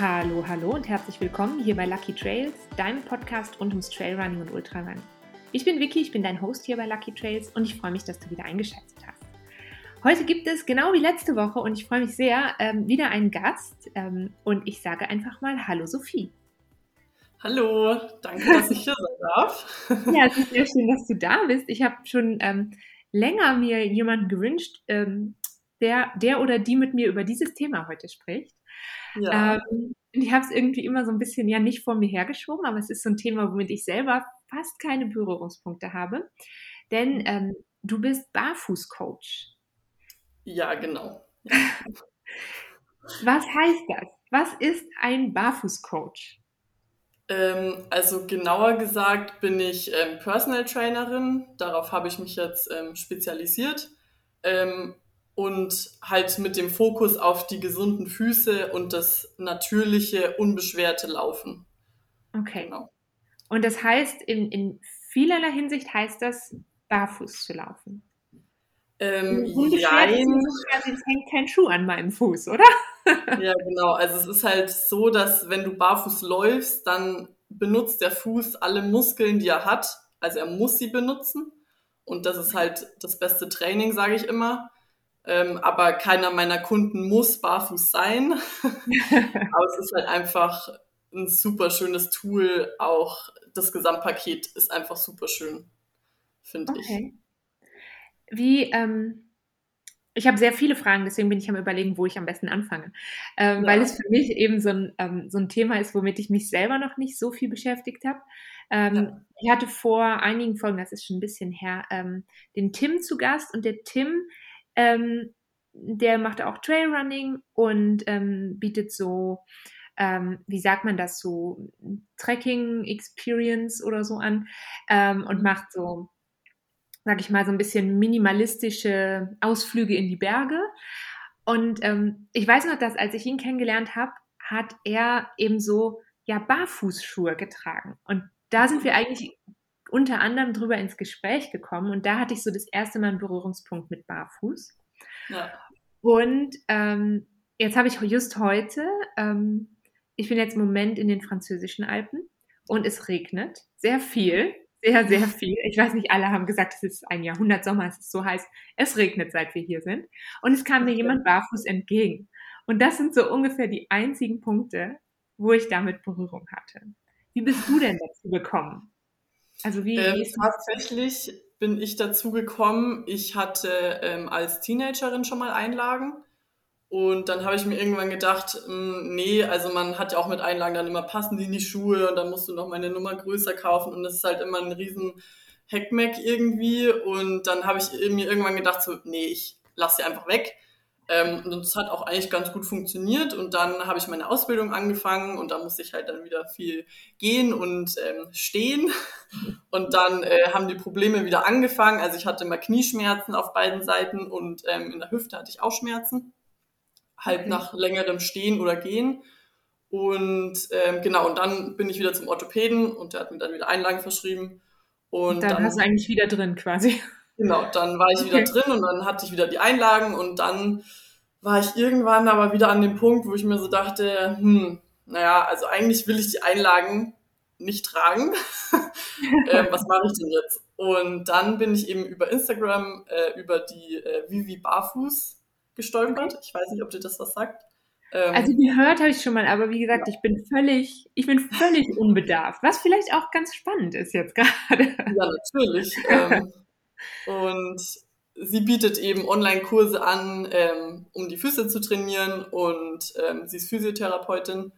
Hallo, hallo und herzlich willkommen hier bei Lucky Trails, deinem Podcast rund ums Trailrunning und Ultrarunning. Ich bin Vicky, ich bin dein Host hier bei Lucky Trails und ich freue mich, dass du wieder eingeschaltet hast. Heute gibt es genau wie letzte Woche und ich freue mich sehr, ähm, wieder einen Gast ähm, und ich sage einfach mal Hallo Sophie. Hallo, danke, dass ich hier sein darf. ja, es ist sehr schön, dass du da bist. Ich habe schon ähm, länger mir jemanden gewünscht, ähm, der, der oder die mit mir über dieses Thema heute spricht. Ja. Ähm, ich habe es irgendwie immer so ein bisschen ja nicht vor mir hergeschoben, aber es ist so ein Thema, womit ich selber fast keine Berührungspunkte habe. Denn mhm. ähm, du bist Barfußcoach. Ja, genau. Was heißt das? Was ist ein Barfußcoach? Ähm, also genauer gesagt bin ich ähm, Personal Trainerin. Darauf habe ich mich jetzt ähm, spezialisiert. Und halt mit dem Fokus auf die gesunden Füße und das natürliche, unbeschwerte Laufen. Okay. Genau. Und das heißt, in, in vielerlei Hinsicht heißt das, barfuß zu laufen. Ähm, jein. Es hängt kein Schuh an meinem Fuß, oder? ja, genau. Also es ist halt so, dass wenn du barfuß läufst, dann benutzt der Fuß alle Muskeln, die er hat. Also er muss sie benutzen. Und das ist halt das beste Training, sage ich immer. Ähm, aber keiner meiner Kunden muss barfuß sein. aber es ist halt einfach ein super schönes Tool. Auch das Gesamtpaket ist einfach super schön, finde okay. ich. Wie, ähm, ich habe sehr viele Fragen, deswegen bin ich am Überlegen, wo ich am besten anfange. Ähm, ja. Weil es für mich eben so ein, ähm, so ein Thema ist, womit ich mich selber noch nicht so viel beschäftigt habe. Ähm, ja. Ich hatte vor einigen Folgen, das ist schon ein bisschen her, ähm, den Tim zu Gast und der Tim ähm, der macht auch Trailrunning und ähm, bietet so, ähm, wie sagt man das, so Trekking Experience oder so an ähm, und macht so, sag ich mal, so ein bisschen minimalistische Ausflüge in die Berge. Und ähm, ich weiß noch, dass als ich ihn kennengelernt habe, hat er eben so ja Barfußschuhe getragen. Und da sind wir eigentlich unter anderem drüber ins Gespräch gekommen und da hatte ich so das erste Mal einen Berührungspunkt mit Barfuß. Ja. Und ähm, jetzt habe ich just heute, ähm, ich bin jetzt im Moment in den französischen Alpen und es regnet sehr viel, sehr, sehr viel. Ich weiß nicht, alle haben gesagt, es ist ein Jahrhundert Sommer, es ist so heiß. Es regnet, seit wir hier sind. Und es kam mir jemand barfuß entgegen. Und das sind so ungefähr die einzigen Punkte, wo ich damit Berührung hatte. Wie bist du denn dazu gekommen? Also wie, ähm, tatsächlich bin ich dazu gekommen. Ich hatte ähm, als Teenagerin schon mal Einlagen. Und dann habe ich mir irgendwann gedacht, mh, hm, nee, also man hat ja auch mit Einlagen dann immer passen die in die Schuhe und dann musst du noch mal eine Nummer größer kaufen und das ist halt immer ein riesen Heckmeck irgendwie. Und dann habe ich mir irgendwann gedacht, so, nee, ich lasse sie einfach weg. Ähm, und das hat auch eigentlich ganz gut funktioniert. Und dann habe ich meine Ausbildung angefangen und da musste ich halt dann wieder viel gehen und ähm, stehen. Und dann äh, haben die Probleme wieder angefangen. Also ich hatte mal Knieschmerzen auf beiden Seiten und ähm, in der Hüfte hatte ich auch Schmerzen. Halt okay. nach längerem Stehen oder Gehen. Und ähm, genau, und dann bin ich wieder zum Orthopäden und der hat mir dann wieder Einlagen verschrieben. Und, dann, dann hast du eigentlich wieder drin quasi. Genau, dann war ich wieder drin und dann hatte ich wieder die Einlagen und dann war ich irgendwann aber wieder an dem Punkt, wo ich mir so dachte, hm, naja, also eigentlich will ich die Einlagen nicht tragen. äh, was mache ich denn jetzt? Und dann bin ich eben über Instagram äh, über die äh, Vivi Barfuß gestolpert. Ich weiß nicht, ob dir das was sagt. Ähm, also gehört habe ich schon mal, aber wie gesagt, ja. ich bin völlig, ich bin völlig unbedarft, was vielleicht auch ganz spannend ist jetzt gerade. Ja, natürlich. ähm, und sie bietet eben Online-Kurse an, ähm, um die Füße zu trainieren und ähm, sie ist Physiotherapeutin.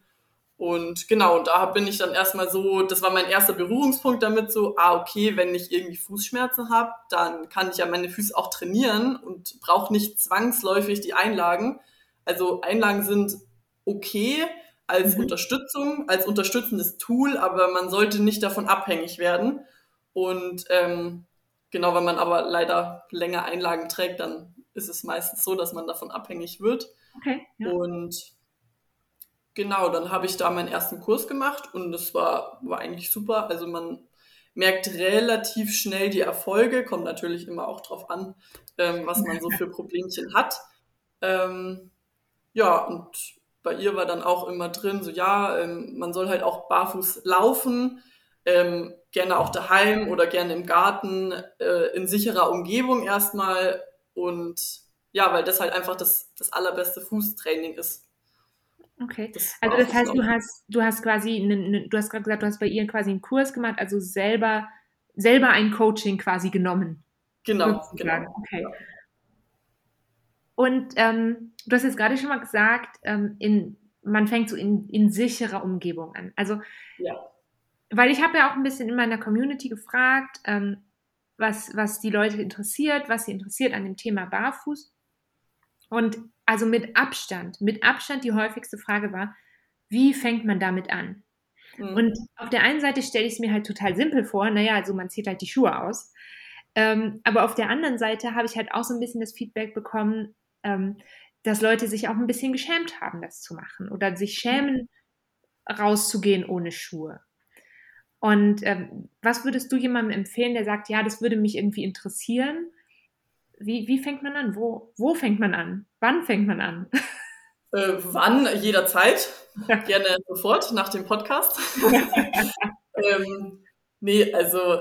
Und genau, da bin ich dann erstmal so, das war mein erster Berührungspunkt damit, so, ah, okay, wenn ich irgendwie Fußschmerzen habe, dann kann ich ja meine Füße auch trainieren und brauche nicht zwangsläufig die Einlagen. Also Einlagen sind okay als mhm. Unterstützung, als unterstützendes Tool, aber man sollte nicht davon abhängig werden. Und ähm, Genau, wenn man aber leider länger Einlagen trägt, dann ist es meistens so, dass man davon abhängig wird. Okay. Ja. Und genau, dann habe ich da meinen ersten Kurs gemacht und das war, war eigentlich super. Also man merkt relativ schnell die Erfolge, kommt natürlich immer auch drauf an, ähm, was man so für Problemchen hat. Ähm, ja, und bei ihr war dann auch immer drin, so ja, ähm, man soll halt auch barfuß laufen, ähm, gerne auch daheim oder gerne im Garten, äh, in sicherer Umgebung erstmal und ja, weil das halt einfach das, das allerbeste Fußtraining ist. Okay. Das also das heißt, du hast, du hast quasi, eine, eine, du hast gerade gesagt, du hast bei ihr quasi einen Kurs gemacht, also selber, selber ein Coaching quasi genommen. Genau, genau. Okay. Und ähm, du hast jetzt gerade schon mal gesagt, ähm, in, man fängt so in, in sicherer Umgebung an. Also, ja. Weil ich habe ja auch ein bisschen in meiner Community gefragt, ähm, was, was die Leute interessiert, was sie interessiert an dem Thema Barfuß. Und also mit Abstand, mit Abstand die häufigste Frage war, wie fängt man damit an? Mhm. Und auf der einen Seite stelle ich es mir halt total simpel vor, naja, also man zieht halt die Schuhe aus. Ähm, aber auf der anderen Seite habe ich halt auch so ein bisschen das Feedback bekommen, ähm, dass Leute sich auch ein bisschen geschämt haben, das zu machen oder sich schämen, rauszugehen ohne Schuhe. Und ähm, was würdest du jemandem empfehlen, der sagt, ja, das würde mich irgendwie interessieren? Wie, wie fängt man an? Wo, wo fängt man an? Wann fängt man an? Äh, wann? Jederzeit. Gerne sofort nach dem Podcast. ähm, nee, also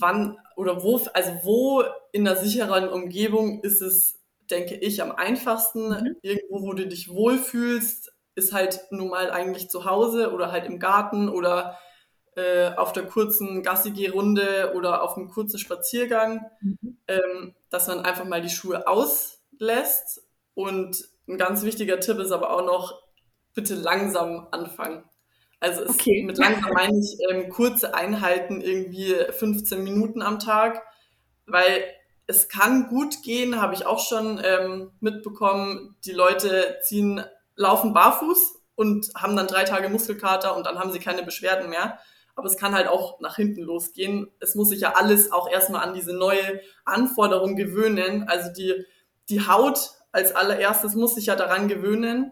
wann oder wo, also wo in einer sicheren Umgebung ist es, denke ich, am einfachsten. Mhm. Irgendwo, wo du dich wohlfühlst, ist halt nun mal eigentlich zu Hause oder halt im Garten oder äh, auf der kurzen Gassi-Runde oder auf einem kurzen Spaziergang, mhm. ähm, dass man einfach mal die Schuhe auslässt. Und ein ganz wichtiger Tipp ist aber auch noch, bitte langsam anfangen. Also es, okay. mit langsam meine ich ähm, kurze Einheiten, irgendwie 15 Minuten am Tag, weil es kann gut gehen, habe ich auch schon ähm, mitbekommen. Die Leute ziehen, laufen barfuß und haben dann drei Tage Muskelkater und dann haben sie keine Beschwerden mehr. Aber es kann halt auch nach hinten losgehen. Es muss sich ja alles auch erstmal an diese neue Anforderung gewöhnen. Also die, die Haut als allererstes muss sich ja daran gewöhnen,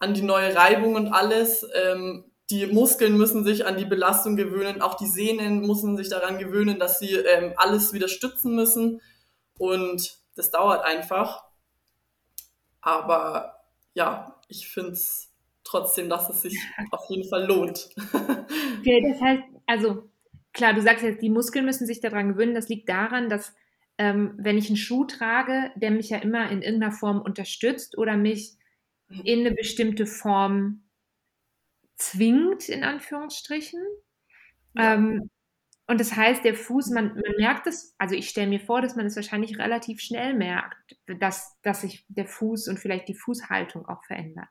an die neue Reibung und alles. Ähm, die Muskeln müssen sich an die Belastung gewöhnen, auch die Sehnen müssen sich daran gewöhnen, dass sie ähm, alles wieder stützen müssen. Und das dauert einfach. Aber ja, ich finde es trotzdem, dass es sich auf jeden Fall lohnt. Okay, das heißt, also klar, du sagst jetzt, die Muskeln müssen sich daran gewöhnen. Das liegt daran, dass ähm, wenn ich einen Schuh trage, der mich ja immer in irgendeiner Form unterstützt oder mich in eine bestimmte Form zwingt, in Anführungsstrichen. Ja. Ähm, und das heißt, der Fuß, man, man merkt es, also ich stelle mir vor, dass man es wahrscheinlich relativ schnell merkt, dass, dass sich der Fuß und vielleicht die Fußhaltung auch verändert.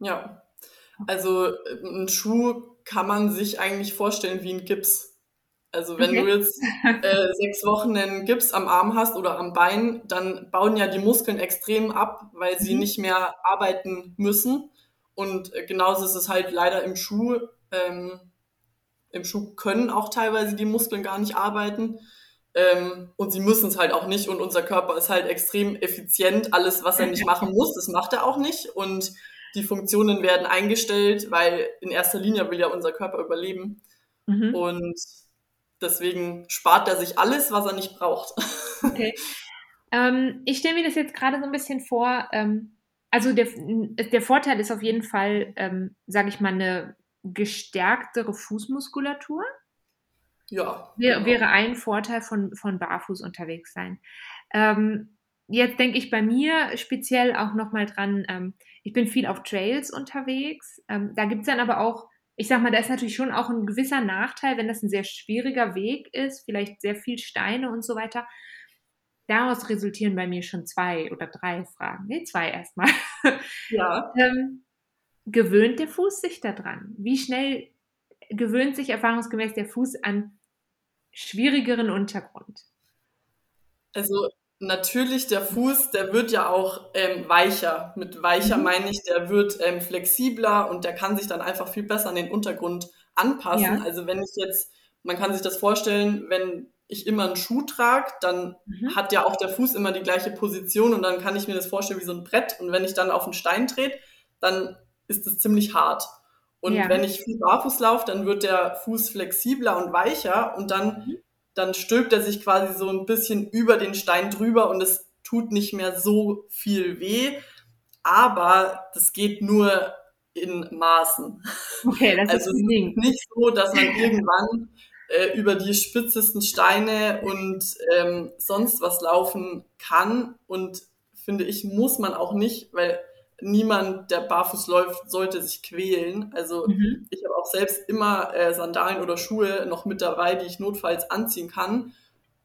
Ja, also ein Schuh kann man sich eigentlich vorstellen wie ein Gips. Also wenn okay. du jetzt äh, sechs Wochen einen Gips am Arm hast oder am Bein, dann bauen ja die Muskeln extrem ab, weil sie mhm. nicht mehr arbeiten müssen. Und äh, genauso ist es halt leider im Schuh. Ähm, Im Schuh können auch teilweise die Muskeln gar nicht arbeiten. Ähm, und sie müssen es halt auch nicht. Und unser Körper ist halt extrem effizient. Alles, was er nicht machen muss, das macht er auch nicht. Und die Funktionen werden eingestellt, weil in erster Linie will ja unser Körper überleben. Mhm. Und deswegen spart er sich alles, was er nicht braucht. Okay. Ähm, ich stelle mir das jetzt gerade so ein bisschen vor. Ähm, also der, der Vorteil ist auf jeden Fall, ähm, sage ich mal, eine gestärktere Fußmuskulatur. Ja. Wär, genau. Wäre ein Vorteil von, von barfuß unterwegs sein. Ähm, jetzt denke ich bei mir speziell auch nochmal dran, ähm, ich bin viel auf Trails unterwegs. Ähm, da gibt es dann aber auch, ich sag mal, da ist natürlich schon auch ein gewisser Nachteil, wenn das ein sehr schwieriger Weg ist, vielleicht sehr viel Steine und so weiter daraus resultieren bei mir schon zwei oder drei Fragen. Nee, zwei erstmal. Ja. ähm, gewöhnt der Fuß sich daran? Wie schnell gewöhnt sich erfahrungsgemäß der Fuß an schwierigeren Untergrund? Also natürlich, der Fuß, der wird ja auch ähm, weicher. Mit weicher mhm. meine ich, der wird ähm, flexibler und der kann sich dann einfach viel besser an den Untergrund anpassen. Ja. Also wenn ich jetzt, man kann sich das vorstellen, wenn ich immer einen Schuh trage, dann mhm. hat ja auch der Fuß immer die gleiche Position und dann kann ich mir das vorstellen wie so ein Brett. Und wenn ich dann auf einen Stein trete, dann ist es ziemlich hart. Und ja. wenn ich viel barfuß laufe, dann wird der Fuß flexibler und weicher und dann, mhm. Dann stülpt er sich quasi so ein bisschen über den Stein drüber und es tut nicht mehr so viel weh. aber das geht nur in Maßen. Okay, das also ist ein Ding. nicht so, dass man irgendwann äh, über die spitzesten Steine und ähm, sonst was laufen kann. Und finde ich, muss man auch nicht, weil niemand, der barfuß läuft, sollte sich quälen. Also mhm. ich habe auch selbst immer äh, Sandalen oder Schuhe noch mit dabei, die ich notfalls anziehen kann.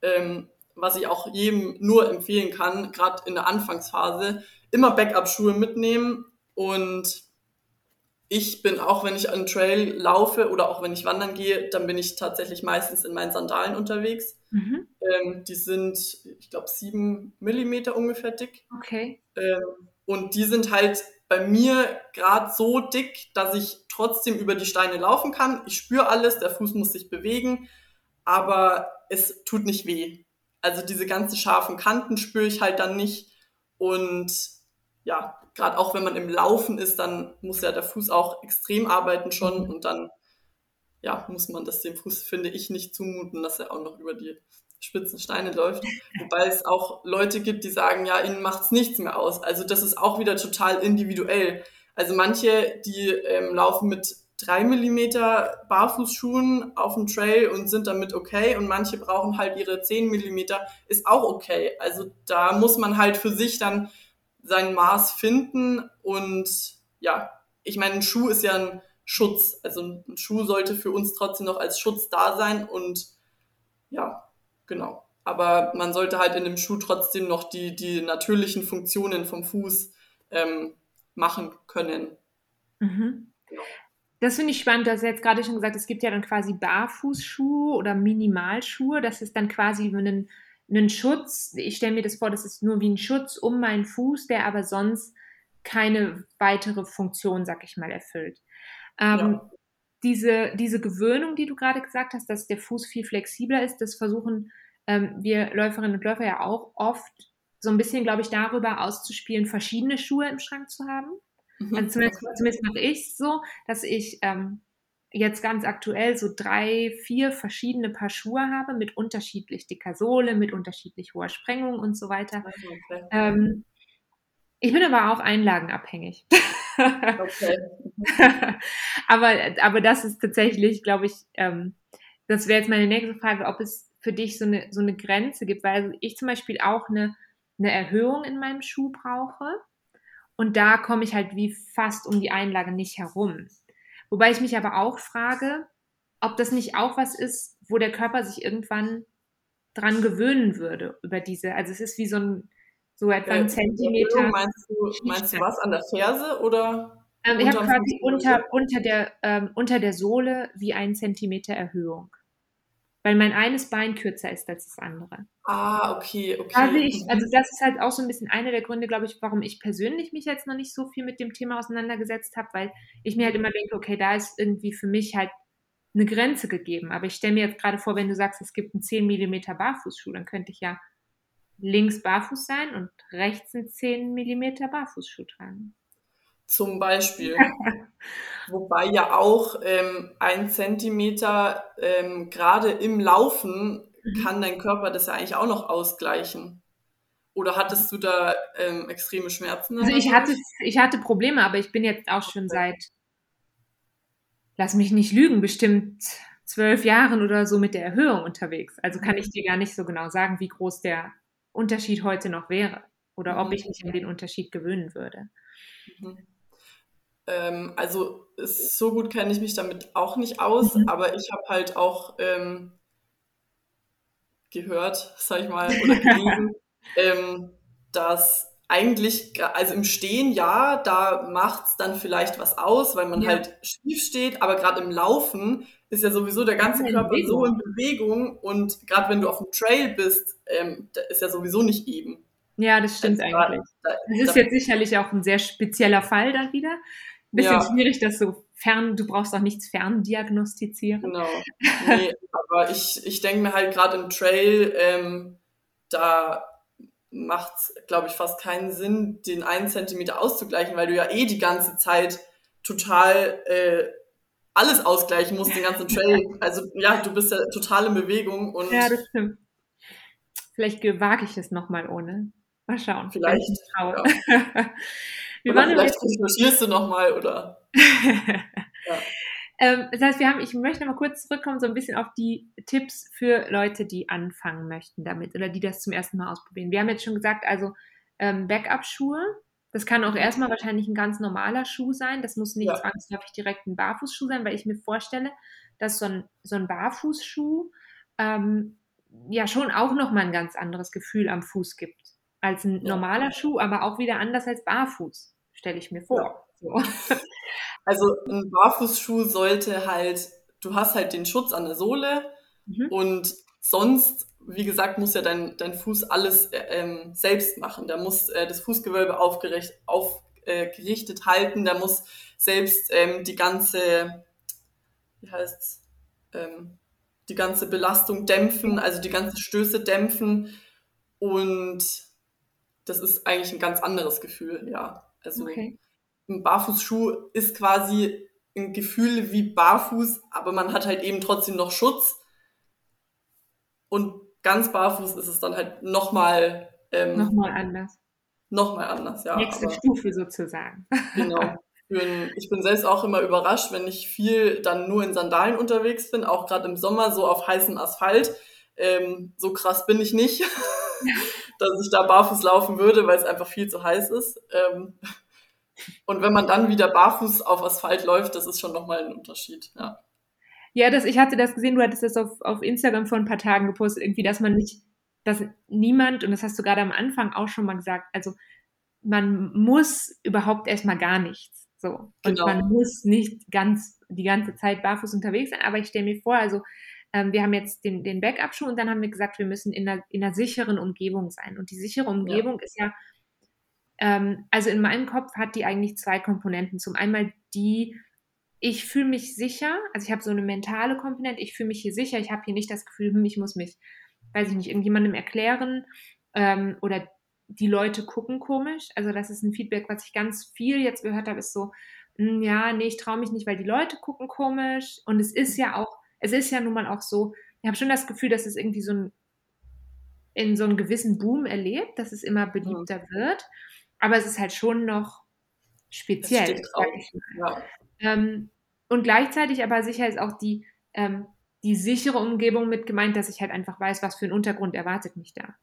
Ähm, was ich auch jedem nur empfehlen kann, gerade in der Anfangsphase, immer Backup-Schuhe mitnehmen und ich bin auch, wenn ich an Trail laufe oder auch wenn ich wandern gehe, dann bin ich tatsächlich meistens in meinen Sandalen unterwegs. Mhm. Ähm, die sind, ich glaube, sieben Millimeter ungefähr dick. Okay. Ähm, und die sind halt bei mir gerade so dick, dass ich trotzdem über die Steine laufen kann. Ich spüre alles, der Fuß muss sich bewegen, aber es tut nicht weh. Also diese ganzen scharfen Kanten spüre ich halt dann nicht. Und ja, gerade auch wenn man im Laufen ist, dann muss ja der Fuß auch extrem arbeiten schon mhm. und dann ja, muss man das dem Fuß, finde ich, nicht zumuten, dass er auch noch über die spitzen Steine läuft. Wobei es auch Leute gibt, die sagen, ja, ihnen macht es nichts mehr aus. Also das ist auch wieder total individuell. Also manche, die ähm, laufen mit drei Millimeter Barfußschuhen auf dem Trail und sind damit okay und manche brauchen halt ihre zehn Millimeter, ist auch okay. Also da muss man halt für sich dann sein Maß finden und ja, ich meine, ein Schuh ist ja ein Schutz. Also ein Schuh sollte für uns trotzdem noch als Schutz da sein und ja, genau. Aber man sollte halt in dem Schuh trotzdem noch die, die natürlichen Funktionen vom Fuß ähm, machen können. Mhm. Genau. Das finde ich spannend. Du hast jetzt gerade schon gesagt, es gibt ja dann quasi Barfußschuhe oder Minimalschuhe. Das ist dann quasi einen einen Schutz. Ich stelle mir das vor, das ist nur wie ein Schutz um meinen Fuß, der aber sonst keine weitere Funktion, sag ich mal, erfüllt. Ähm, ja. Diese, diese Gewöhnung, die du gerade gesagt hast, dass der Fuß viel flexibler ist, das versuchen ähm, wir Läuferinnen und Läufer ja auch oft so ein bisschen, glaube ich, darüber auszuspielen, verschiedene Schuhe im Schrank zu haben. Mhm. Also zumindest, zumindest mache ich es so, dass ich ähm, jetzt ganz aktuell so drei, vier verschiedene Paar Schuhe habe mit unterschiedlich dicker Sohle, mit unterschiedlich hoher Sprengung und so weiter. Okay. Ähm, ich bin aber auch einlagenabhängig. Okay. aber, aber das ist tatsächlich, glaube ich, ähm, das wäre jetzt meine nächste Frage, ob es für dich so eine, so eine Grenze gibt, weil ich zum Beispiel auch eine, eine Erhöhung in meinem Schuh brauche. Und da komme ich halt wie fast um die Einlage nicht herum. Wobei ich mich aber auch frage, ob das nicht auch was ist, wo der Körper sich irgendwann dran gewöhnen würde über diese. Also es ist wie so ein so etwa ein äh, Zentimeter. Meinst du, meinst du was an der Ferse oder? Ähm, ich habe quasi unter, unter, der, ähm, unter der Sohle wie ein Zentimeter Erhöhung weil mein eines Bein kürzer ist als das andere. Ah, okay, okay. Also, ich, also das ist halt auch so ein bisschen einer der Gründe, glaube ich, warum ich persönlich mich jetzt noch nicht so viel mit dem Thema auseinandergesetzt habe, weil ich mir halt immer denke, okay, da ist irgendwie für mich halt eine Grenze gegeben. Aber ich stelle mir jetzt gerade vor, wenn du sagst, es gibt einen 10 mm Barfußschuh, dann könnte ich ja links barfuß sein und rechts einen 10 mm Barfußschuh tragen zum Beispiel. Wobei ja auch ähm, ein Zentimeter ähm, gerade im Laufen mhm. kann dein Körper das ja eigentlich auch noch ausgleichen. Oder hattest du da ähm, extreme Schmerzen? Also ich hatte, ich hatte Probleme, aber ich bin jetzt auch schon seit, lass mich nicht lügen, bestimmt zwölf Jahren oder so mit der Erhöhung unterwegs. Also kann ich dir gar nicht so genau sagen, wie groß der Unterschied heute noch wäre oder ob mhm. ich mich an den Unterschied gewöhnen würde. Mhm. Ähm, also so gut kenne ich mich damit auch nicht aus, mhm. aber ich habe halt auch ähm, gehört, sag ich mal, oder gelesen, ähm, dass eigentlich, also im Stehen ja, da macht es dann vielleicht was aus, weil man ja. halt schief steht, aber gerade im Laufen ist ja sowieso der ganze Körper so in Bewegung und gerade wenn du auf dem Trail bist, ähm, ist ja sowieso nicht eben. Ja, das stimmt also, eigentlich. Da, das ist da, jetzt sicherlich auch ein sehr spezieller Fall dann wieder bisschen ja. schwierig, das so fern, du brauchst auch nichts ferndiagnostizieren. Genau. Nee, aber ich, ich denke mir halt gerade im Trail, ähm, da macht es, glaube ich, fast keinen Sinn, den einen Zentimeter auszugleichen, weil du ja eh die ganze Zeit total äh, alles ausgleichen musst, den ganzen Trail. Also ja, du bist ja total in Bewegung und. Ja, das stimmt. Vielleicht wage ich es nochmal ohne. Mal schauen. Vielleicht. Ja. Wir oder vielleicht recherchierst du nochmal, oder? ja. Ähm, das heißt, wir haben, ich möchte noch mal kurz zurückkommen, so ein bisschen auf die Tipps für Leute, die anfangen möchten damit oder die das zum ersten Mal ausprobieren. Wir haben jetzt schon gesagt, also ähm, Backup-Schuhe, das kann auch erstmal wahrscheinlich ein ganz normaler Schuh sein. Das muss nicht ja. zwangsläufig direkt ein Barfußschuh sein, weil ich mir vorstelle, dass so ein, so ein Barfußschuh ähm, ja schon auch nochmal ein ganz anderes Gefühl am Fuß gibt als ein normaler Schuh, aber auch wieder anders als barfuß, stelle ich mir vor. Ja. So. Also ein Barfußschuh sollte halt, du hast halt den Schutz an der Sohle mhm. und sonst, wie gesagt, muss ja dein, dein Fuß alles äh, ähm, selbst machen. Der muss äh, das Fußgewölbe aufgerichtet, aufgerichtet äh, halten, der muss selbst ähm, die ganze, wie heißt's, ähm, die ganze Belastung dämpfen, also die ganzen Stöße dämpfen. Und das ist eigentlich ein ganz anderes Gefühl, ja. Also okay. Ein Barfußschuh ist quasi ein Gefühl wie barfuß, aber man hat halt eben trotzdem noch Schutz. Und ganz barfuß ist es dann halt nochmal. Ähm, nochmal anders. Nochmal anders, ja. Nächste aber, Stufe sozusagen. Genau. ich bin selbst auch immer überrascht, wenn ich viel dann nur in Sandalen unterwegs bin, auch gerade im Sommer so auf heißem Asphalt. Ähm, so krass bin ich nicht, dass ich da barfuß laufen würde, weil es einfach viel zu heiß ist. Ähm, und wenn man dann wieder barfuß auf Asphalt läuft, das ist schon nochmal ein Unterschied. Ja, ja das, ich hatte das gesehen, du hattest das auf, auf Instagram vor ein paar Tagen gepostet, irgendwie, dass man nicht, dass niemand, und das hast du gerade am Anfang auch schon mal gesagt, also man muss überhaupt erstmal gar nichts. So. Und genau. man muss nicht ganz die ganze Zeit barfuß unterwegs sein, aber ich stelle mir vor, also ähm, wir haben jetzt den, den Backup-Schuh und dann haben wir gesagt, wir müssen in einer, in einer sicheren Umgebung sein. Und die sichere Umgebung ja. ist ja, ähm, also in meinem Kopf hat die eigentlich zwei Komponenten. Zum einen die, ich fühle mich sicher, also ich habe so eine mentale Komponente, ich fühle mich hier sicher, ich habe hier nicht das Gefühl, hm, ich muss mich, weiß ich nicht, irgendjemandem erklären ähm, oder die Leute gucken komisch. Also das ist ein Feedback, was ich ganz viel jetzt gehört habe, ist so, hm, ja, nee, ich traue mich nicht, weil die Leute gucken komisch. Und es ist ja auch, es ist ja nun mal auch so, ich habe schon das Gefühl, dass es irgendwie so ein, in so einem gewissen Boom erlebt, dass es immer beliebter wird. Aber es ist halt schon noch speziell. Ja. Ähm, und gleichzeitig aber sicher ist auch die, ähm, die sichere Umgebung mit gemeint, dass ich halt einfach weiß, was für ein Untergrund erwartet mich da.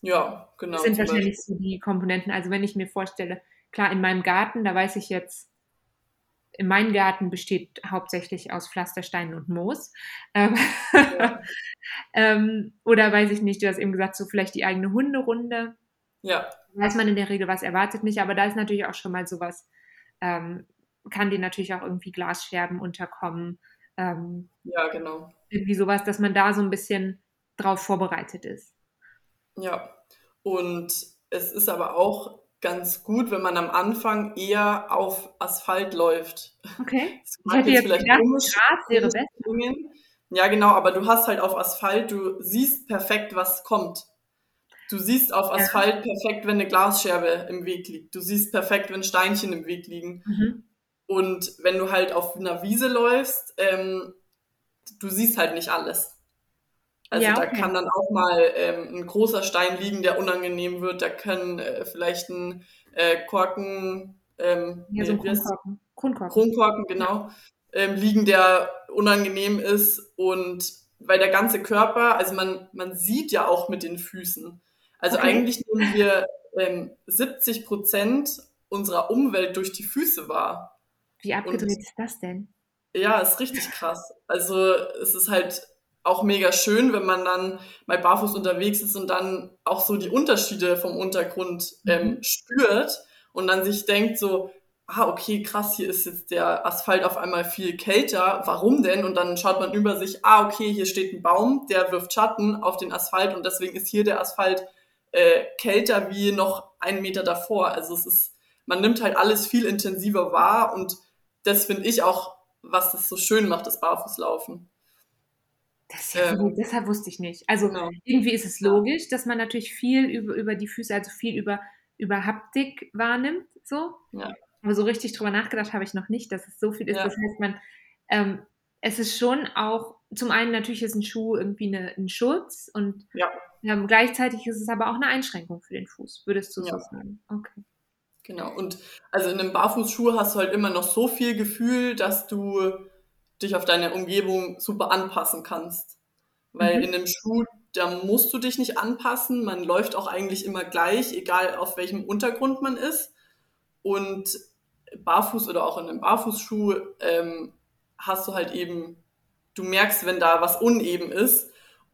Ja, genau. Das sind wahrscheinlich so die Komponenten. Also wenn ich mir vorstelle, klar, in meinem Garten, da weiß ich jetzt, in meinem Garten besteht hauptsächlich aus Pflastersteinen und Moos. Ähm, ja. ähm, oder weiß ich nicht, du hast eben gesagt, so vielleicht die eigene Hunderunde. Ja. Weiß man in der Regel, was erwartet mich, aber da ist natürlich auch schon mal sowas, ähm, kann dir natürlich auch irgendwie Glasscherben unterkommen. Ähm, ja, genau. Irgendwie sowas, dass man da so ein bisschen drauf vorbereitet ist. Ja, und es ist aber auch ganz gut, wenn man am Anfang eher auf Asphalt läuft. Okay. Das hätte jetzt vielleicht besser. Ja, genau, aber du hast halt auf Asphalt, du siehst perfekt, was kommt. Du siehst auf Asphalt perfekt, wenn eine Glasscherbe im Weg liegt. Du siehst perfekt, wenn Steinchen im Weg liegen. Mhm. Und wenn du halt auf einer Wiese läufst, ähm, du siehst halt nicht alles. Also ja, okay. da kann dann auch mal ähm, ein großer Stein liegen, der unangenehm wird. Da kann äh, vielleicht ein äh, Korken, ähm, ja, so ein Kronkorken. Kronkorken. Kronkorken, genau, ähm, liegen, der unangenehm ist. Und weil der ganze Körper, also man, man sieht ja auch mit den Füßen. Also okay. eigentlich nehmen wir ähm, 70 Prozent unserer Umwelt durch die Füße wahr. Wie abgedreht Und, ist das denn? Ja, ist richtig krass. Also es ist halt auch mega schön, wenn man dann mal barfuß unterwegs ist und dann auch so die Unterschiede vom Untergrund ähm, mhm. spürt und dann sich denkt so, ah, okay, krass, hier ist jetzt der Asphalt auf einmal viel kälter, warum denn? Und dann schaut man über sich, ah, okay, hier steht ein Baum, der wirft Schatten auf den Asphalt und deswegen ist hier der Asphalt äh, kälter wie noch einen Meter davor. Also es ist, man nimmt halt alles viel intensiver wahr und das finde ich auch, was das so schön macht, das Barfußlaufen. Das ja ähm, gut, deshalb wusste ich nicht. Also genau. irgendwie ist es logisch, dass man natürlich viel über, über die Füße, also viel über, über Haptik wahrnimmt, so. Ja. Aber so richtig drüber nachgedacht habe ich noch nicht, dass es so viel ist. Ja. Das heißt, man, ähm, es ist schon auch, zum einen natürlich ist ein Schuh irgendwie eine, ein Schutz und Ja, ähm, gleichzeitig ist es aber auch eine Einschränkung für den Fuß, würdest du Ja. so sagen? Okay. genau. Und also in einem Barfußschuh hast du halt immer noch so viel Gefühl, dass du dich auf deine Umgebung super anpassen kannst. Weil Mhm. in einem Schuh, da musst du dich nicht anpassen. Man läuft auch eigentlich immer gleich, egal auf welchem Untergrund man ist. Und barfuß oder auch in einem Barfußschuh ähm, hast du halt eben, du merkst, wenn da was uneben ist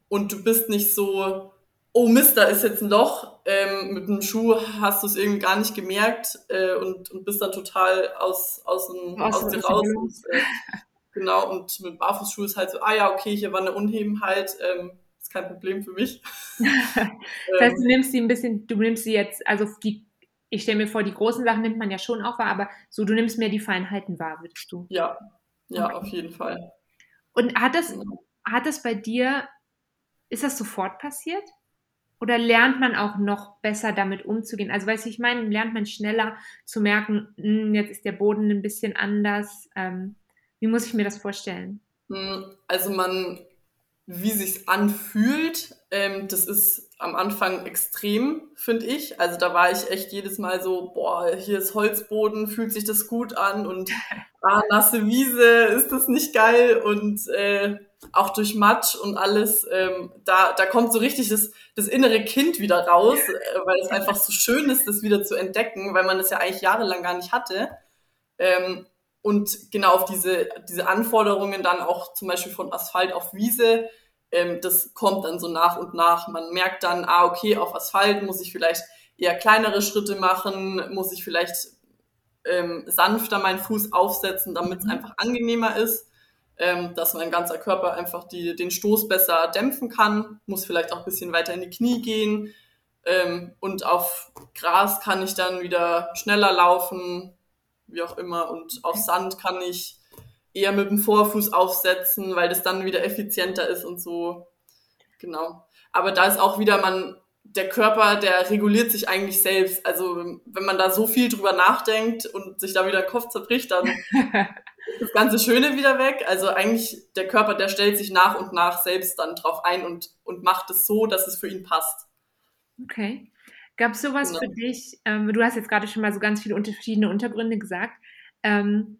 und du bist nicht so, oh Mist, da ist jetzt ein Loch. Ähm, mit dem Schuh hast du es irgendwie gar nicht gemerkt äh, und, und bist dann total aus, aus, dem, Aus- aus dir aus raus. Und, äh, genau, und mit Barfußschuh ist halt so, ah ja, okay, hier war eine Unebenheit, ähm, ist kein Problem für mich. Das heißt, du nimmst sie ein bisschen, du nimmst sie jetzt, also die, ich stelle mir vor, die großen Sachen nimmt man ja schon auch wahr, aber so, du nimmst mehr die Feinheiten wahr, würdest du. ja, ja, auf jeden Fall. Und hat das, hat das bei dir, ist das sofort passiert? Oder lernt man auch noch besser damit umzugehen? Also, weißt du, ich meine, lernt man schneller zu merken, "Hm, jetzt ist der Boden ein bisschen anders. Ähm, wie muss ich mir das vorstellen? Mm, Also man, wie sich's anfühlt, ähm, das ist am Anfang extrem, finde ich. Also da war ich echt jedes Mal so, boah, hier ist Holzboden, fühlt sich das gut an und ah, nasse Wiese, ist das nicht geil und äh, auch durch Matsch und alles, ähm, da, da kommt so richtig das, das innere Kind wieder raus, äh, weil es einfach so schön ist, das wieder zu entdecken, weil man das ja eigentlich jahrelang gar nicht hatte. Ähm, und genau auf diese, diese Anforderungen dann auch zum Beispiel von Asphalt auf Wiese, ähm, das kommt dann so nach und nach. Man merkt dann, ah, okay, auf Asphalt muss ich vielleicht eher kleinere Schritte machen, muss ich vielleicht ähm, sanfter meinen Fuß aufsetzen, damit es Mhm. einfach angenehmer ist, ähm, dass mein ganzer Körper einfach die, den Stoß besser dämpfen kann, muss vielleicht auch ein bisschen weiter in die Knie gehen. Ähm, und auf Gras kann ich dann wieder schneller laufen, wie auch immer. Und auf Sand kann ich eher mit dem Vorfuß aufsetzen, weil das dann wieder effizienter ist und so. Genau. Aber da ist auch wieder man, der Körper, der reguliert sich eigentlich selbst. Also wenn man da so viel drüber nachdenkt und sich da wieder den Kopf zerbricht, dann ist das ganze Schöne wieder weg. Also eigentlich der Körper, der stellt sich nach und nach selbst dann drauf ein und, und macht es so, dass es für ihn passt. Okay. Gab es sowas Genau. für dich? Ähm, du hast jetzt gerade schon mal so ganz viele unter- verschiedene Untergründe gesagt. Ähm,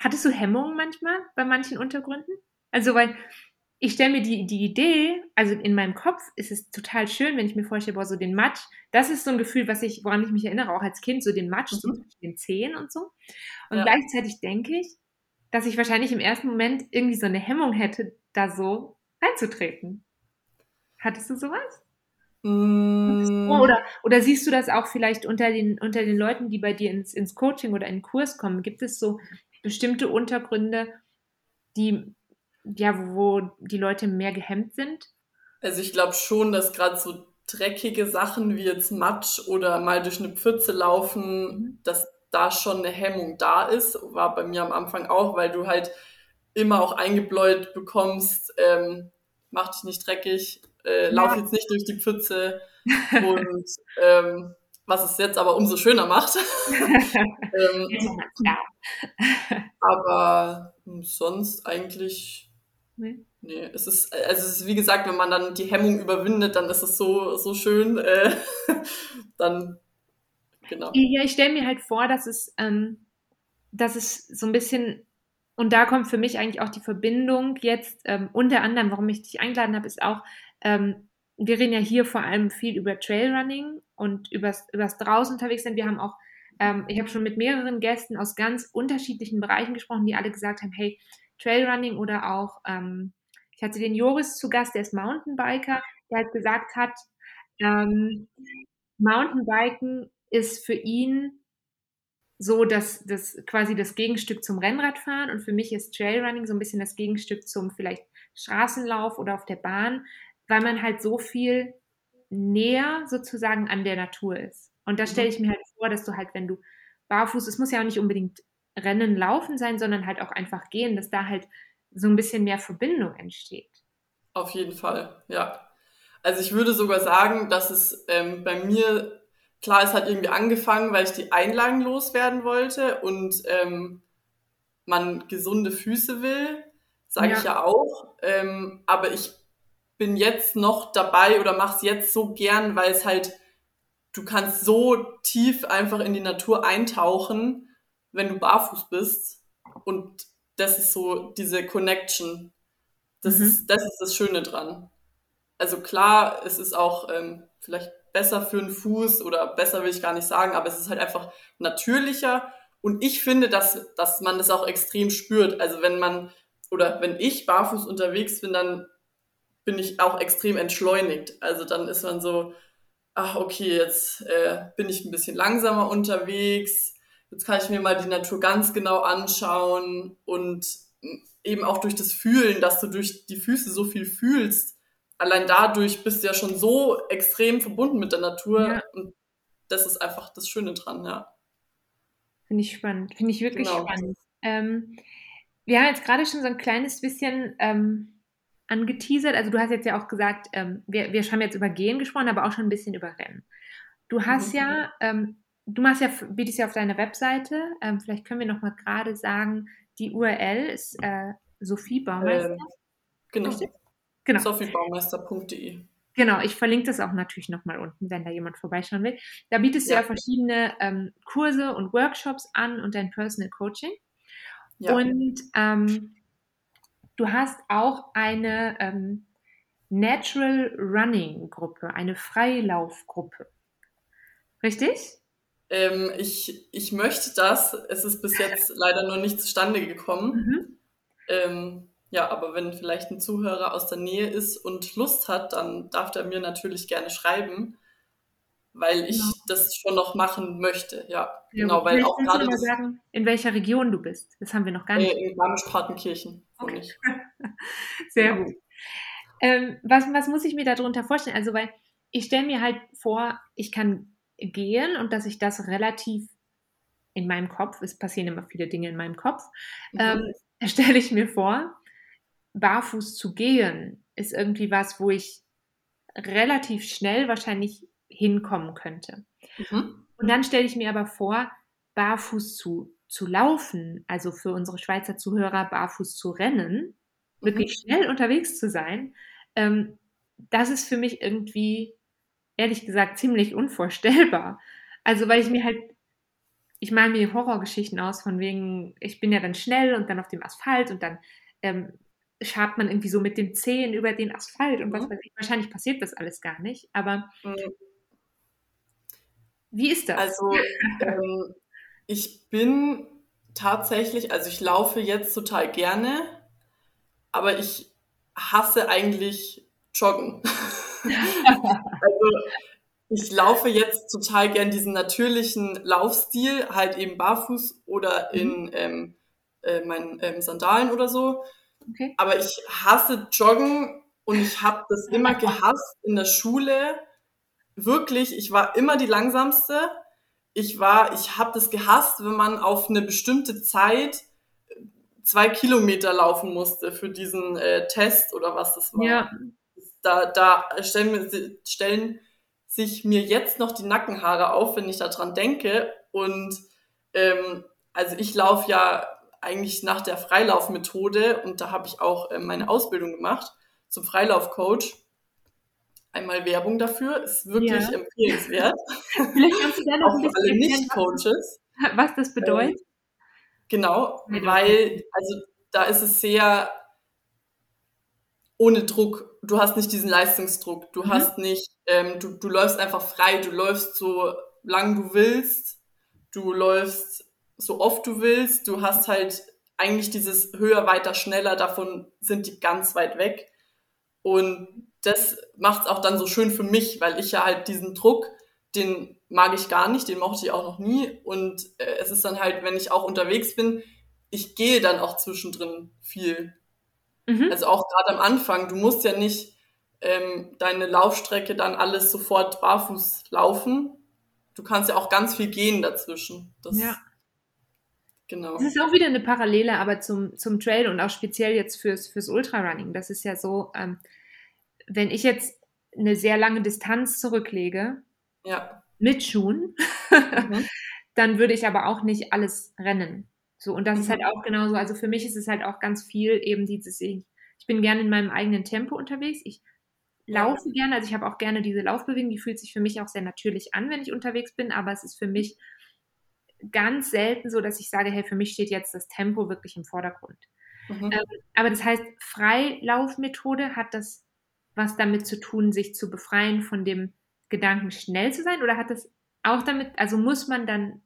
hattest du Hemmungen manchmal bei manchen Untergründen? Also, weil ich stelle mir die, die Idee, also in meinem Kopf ist es total schön, wenn ich mir vorstelle, boah, so den Matsch, das ist so ein Gefühl, was ich, woran ich mich erinnere, auch als Kind, so den Matsch, so Mhm. zwischen den Zehen und so. Und Ja. gleichzeitig denke ich, dass ich wahrscheinlich im ersten Moment irgendwie so eine Hemmung hätte, da so reinzutreten. Hattest du sowas? Mm, Oder, oder siehst du das auch vielleicht unter den, unter den Leuten, die bei dir ins, ins Coaching oder in den Kurs kommen? Gibt es so bestimmte Untergründe, die, ja, wo die Leute mehr gehemmt sind? Also ich glaube schon, dass gerade so dreckige Sachen wie jetzt Matsch oder mal durch eine Pfütze laufen, Mhm. dass da schon eine Hemmung da ist. War bei mir am Anfang auch, weil du halt immer auch eingebläut bekommst, ähm, mach dich nicht dreckig, äh, lauf Ja. jetzt nicht durch die Pfütze. Und ähm, was es jetzt aber umso schöner macht. ähm, Ja. aber sonst eigentlich Nee. Nee, es ist, also es ist wie gesagt, wenn man dann die Hemmung überwindet, dann ist es so, so schön. Äh, dann, genau. Ja, ich stelle mir halt vor, dass es, ähm, dass es so ein bisschen, und da kommt für mich eigentlich auch die Verbindung jetzt, ähm, unter anderem, warum ich dich eingeladen habe, ist auch, ähm, wir reden ja hier vor allem viel über Trailrunning und übers, übers draußen unterwegs sein. Wir haben auch, ähm, ich habe schon mit mehreren Gästen aus ganz unterschiedlichen Bereichen gesprochen, die alle gesagt haben, hey, Trailrunning oder auch, ähm, ich hatte den Joris zu Gast, der ist Mountainbiker, der halt gesagt hat, ähm, Mountainbiken ist für ihn so dass das quasi das Gegenstück zum Rennradfahren und für mich ist Trailrunning so ein bisschen das Gegenstück zum vielleicht Straßenlauf oder auf der Bahn, weil man halt so viel näher sozusagen an der Natur ist. Und da stelle ich mir halt vor, dass du halt, wenn du barfuß, es muss ja auch nicht unbedingt Rennen, Laufen sein, sondern halt auch einfach gehen, dass da halt so ein bisschen mehr Verbindung entsteht. Auf jeden Fall, ja. Also ich würde sogar sagen, dass es ähm, bei mir, klar, es hat irgendwie angefangen, weil ich die Einlagen loswerden wollte und ähm, man gesunde Füße will. sage ja. ich ja auch. Ähm, aber ich bin jetzt noch dabei oder mache es jetzt so gern, weil es halt, du kannst so tief einfach in die Natur eintauchen, wenn du barfuß bist. Und das ist so diese Connection. Das, mhm. ist, das ist das Schöne dran. Also klar, es ist auch ähm, vielleicht besser für den Fuß oder besser will ich gar nicht sagen, aber es ist halt einfach natürlicher. Und ich finde, dass, dass man das auch extrem spürt. Also wenn man oder wenn ich barfuß unterwegs bin, dann bin ich auch extrem entschleunigt. Also dann ist man so, ach okay, jetzt äh, bin ich ein bisschen langsamer unterwegs, jetzt kann ich mir mal die Natur ganz genau anschauen und eben auch durch das Fühlen, dass du durch die Füße so viel fühlst, allein dadurch bist du ja schon so extrem verbunden mit der Natur ja. und das ist einfach das Schöne dran, ja. Finde ich spannend, finde ich wirklich genau. spannend. Ähm, wir haben jetzt gerade schon so ein kleines bisschen ähm, angeteasert. Also du hast jetzt ja auch gesagt, ähm, wir, wir haben jetzt über Gehen gesprochen, aber auch schon ein bisschen über Rennen. Du hast mhm. ja, ähm, du machst ja, bietest ja auf deiner Webseite, ähm, vielleicht können wir noch mal gerade sagen, die URL ist äh, Sophie Baumeister. Ähm, genau. genau. sophiebaumeister.de. Genau, ich verlinke das auch natürlich nochmal unten, wenn da jemand vorbeischauen will. Da bietest ja. du ja verschiedene ähm, Kurse und Workshops an und dein Personal Coaching. Ja. Und ähm, du hast auch eine ähm, Natural Running Gruppe, eine Freilaufgruppe. Richtig? Ähm, ich, ich möchte das. Es ist bis jetzt leider noch nicht zustande gekommen. Mhm. Ähm, ja, aber wenn vielleicht ein Zuhörer aus der Nähe ist und Lust hat, dann darf er mir natürlich gerne schreiben weil ich genau. das schon noch machen möchte. Ja, ja genau, weil auch gerade. Du mal sagen, in welcher Region du bist? Das haben wir noch gar nicht. Äh, in Garmisch-Partenkirchen. Okay. Sehr ja. gut. Ähm, was, was muss ich mir darunter vorstellen? Also, weil ich stelle mir halt vor, ich kann gehen und dass ich das relativ in meinem Kopf, es passieren immer viele Dinge in meinem Kopf, mhm. ähm, stelle ich mir vor, barfuß zu gehen ist irgendwie was, wo ich relativ schnell wahrscheinlich hinkommen könnte. Mhm. Und dann stelle ich mir aber vor, barfuß zu, zu laufen, also für unsere Schweizer Zuhörer barfuß zu rennen, mhm. wirklich schnell unterwegs zu sein, ähm, das ist für mich irgendwie, ehrlich gesagt, ziemlich unvorstellbar. Also, weil ich mir halt, ich male mir Horrorgeschichten aus, von wegen, ich bin ja dann schnell und dann auf dem Asphalt und dann ähm, schabt man irgendwie so mit den Zehen über den Asphalt und was mhm. weiß ich. Wahrscheinlich passiert das alles gar nicht, aber mhm. Wie ist das? Also ähm, ich bin tatsächlich, also ich laufe jetzt total gerne, aber ich hasse eigentlich Joggen. also ich laufe jetzt total gern diesen natürlichen Laufstil, halt eben barfuß oder mhm. in ähm, äh, meinen ähm, Sandalen oder so. Okay. Aber ich hasse Joggen und ich habe das immer gehasst in der Schule wirklich, ich war immer die langsamste. Ich war, ich habe das gehasst, wenn man auf eine bestimmte Zeit zwei Kilometer laufen musste für diesen äh, Test oder was das war. Ja. Da, da stellen, stellen sich mir jetzt noch die Nackenhaare auf, wenn ich daran denke. Und ähm, also ich laufe ja eigentlich nach der Freilaufmethode und da habe ich auch äh, meine Ausbildung gemacht zum Freilaufcoach einmal Werbung dafür. Ist wirklich ja. empfehlenswert. Vielleicht kannst du da noch ein bisschen alle Nicht-Coaches. Was das bedeutet? Ähm, genau, weil, also da ist es sehr ohne Druck. Du hast nicht diesen Leistungsdruck. Du mhm. hast nicht, ähm, du, du läufst einfach frei. Du läufst so lang du willst. Du läufst so oft du willst. Du hast halt eigentlich dieses höher, weiter, schneller. Davon sind die ganz weit weg. Und das macht es auch dann so schön für mich, weil ich ja halt diesen Druck, den mag ich gar nicht, den mochte ich auch noch nie. Und äh, es ist dann halt, wenn ich auch unterwegs bin, ich gehe dann auch zwischendrin viel. Mhm. Also auch gerade am Anfang, du musst ja nicht ähm, deine Laufstrecke dann alles sofort barfuß laufen. Du kannst ja auch ganz viel gehen dazwischen. Das, ja. Genau. Das ist auch wieder eine Parallele, aber zum, zum Trail und auch speziell jetzt fürs, fürs Ultrarunning. Das ist ja so, ähm, wenn ich jetzt eine sehr lange Distanz zurücklege, ja. mit Schuhen, mhm. dann würde ich aber auch nicht alles rennen. So, und das mhm. ist halt mhm. auch genauso. Also für mich ist es halt auch ganz viel eben dieses, ich, ich bin gerne in meinem eigenen Tempo unterwegs. Ich laufe gerne, also ich habe auch gerne diese Laufbewegung, die fühlt sich für mich auch sehr natürlich an, wenn ich unterwegs bin, aber es ist für mich ganz selten so, dass ich sage, hey, für mich steht jetzt das Tempo wirklich im Vordergrund. Mhm. Ähm, aber das heißt, Freilaufmethode hat das was damit zu tun, sich zu befreien von dem Gedanken, schnell zu sein? Oder hat das auch damit, also muss man dann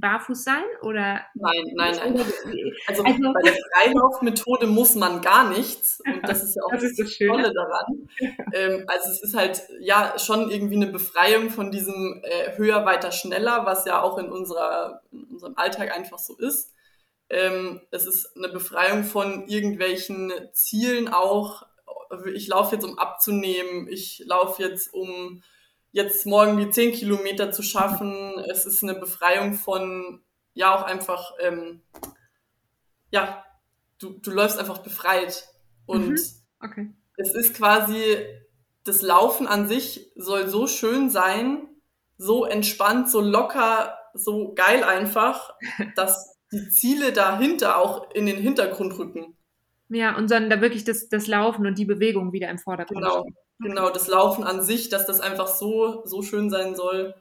barfuß sein oder? Nein, nein, nein. Also, also bei der Freilaufmethode muss man gar nichts und das ist ja auch das, das, das Tolle daran. Ähm, also es ist halt ja schon irgendwie eine Befreiung von diesem äh, höher, weiter, schneller, was ja auch in, unserer, in unserem Alltag einfach so ist. Ähm, es ist eine Befreiung von irgendwelchen Zielen auch. Ich laufe jetzt, um abzunehmen. Ich laufe jetzt, um jetzt morgen die 10 Kilometer zu schaffen. Es ist eine Befreiung von, ja, auch einfach, ähm, ja, du, du läufst einfach befreit. Und mhm. okay. es ist quasi, das Laufen an sich soll so schön sein, so entspannt, so locker, so geil einfach, dass die Ziele dahinter auch in den Hintergrund rücken. Ja, und dann da wirklich das, das Laufen und die Bewegung wieder im Vordergrund. Genau. Genau, das Laufen an sich, dass das einfach so, so schön sein soll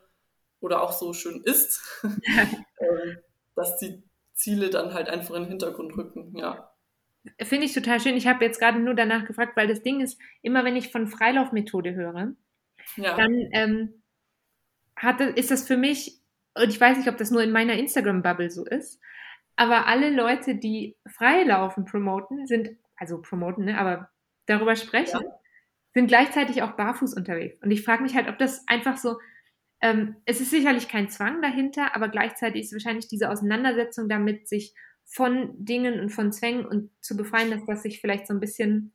oder auch so schön ist, ähm, dass die Ziele dann halt einfach in den Hintergrund rücken, ja. Finde ich total schön. Ich habe jetzt gerade nur danach gefragt, weil das Ding ist, immer wenn ich von Freilaufmethode höre, ja. dann ähm, hat, ist das für mich, und ich weiß nicht, ob das nur in meiner Instagram-Bubble so ist, aber alle Leute, die Freilaufen promoten, sind, also promoten, ne, aber darüber sprechen, ja sind gleichzeitig auch barfuß unterwegs. Und ich frage mich halt, ob das einfach so, ähm, es ist sicherlich kein Zwang dahinter, aber gleichzeitig ist wahrscheinlich diese Auseinandersetzung damit, sich von Dingen und von Zwängen und zu befreien, dass das sich vielleicht so ein bisschen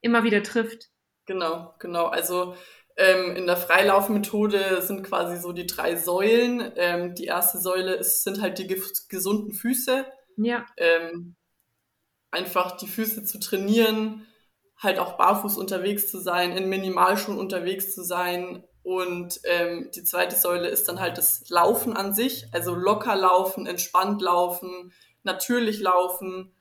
immer wieder trifft. Genau, genau. Also ähm, in der Freilaufmethode sind quasi so die drei Säulen. Ähm, die erste Säule ist, sind halt die gesunden Füße. Ja. Ähm, einfach die Füße zu trainieren, halt auch barfuß unterwegs zu sein, in Minimalschuhen unterwegs zu sein. Und ähm, die zweite Säule ist dann halt das Laufen an sich, also locker laufen, entspannt laufen, natürlich laufen.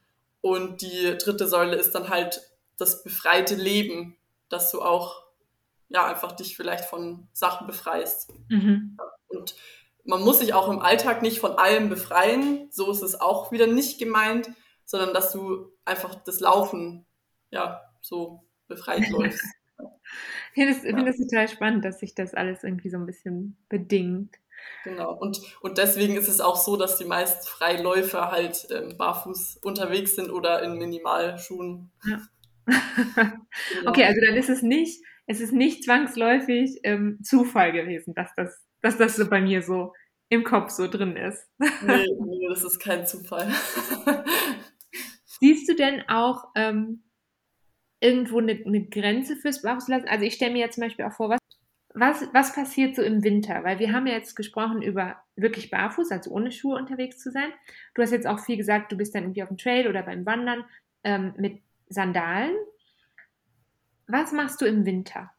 Und die dritte Säule ist dann halt das befreite Leben, dass du auch ja einfach dich vielleicht von Sachen befreist. Mhm. Und man muss sich auch im Alltag nicht von allem befreien, so ist es auch wieder nicht gemeint, sondern dass du einfach das Laufen ja so befreit läufst. ich finde das, ja. find das total spannend, dass sich das alles irgendwie so ein bisschen bedingt. Genau. Und, und deswegen ist es auch so, dass die meisten Freiläufer halt ähm, barfuß unterwegs sind oder in Minimalschuhen. Ja. genau. Okay, also dann ist es nicht, es ist nicht zwangsläufig ähm, Zufall gewesen, dass das, dass das so bei mir so im Kopf so drin ist. nee, nee, das ist kein Zufall. Siehst du denn auch ähm, irgendwo eine, eine Grenze fürs Bauchlassen? Also ich stelle mir jetzt zum Beispiel auch vor, was, was, was passiert so im Winter? Weil wir haben ja jetzt gesprochen über wirklich barfuß, also ohne Schuhe unterwegs zu sein. Du hast jetzt auch viel gesagt, du bist dann irgendwie auf dem Trail oder beim Wandern ähm, mit Sandalen. Was machst du im Winter?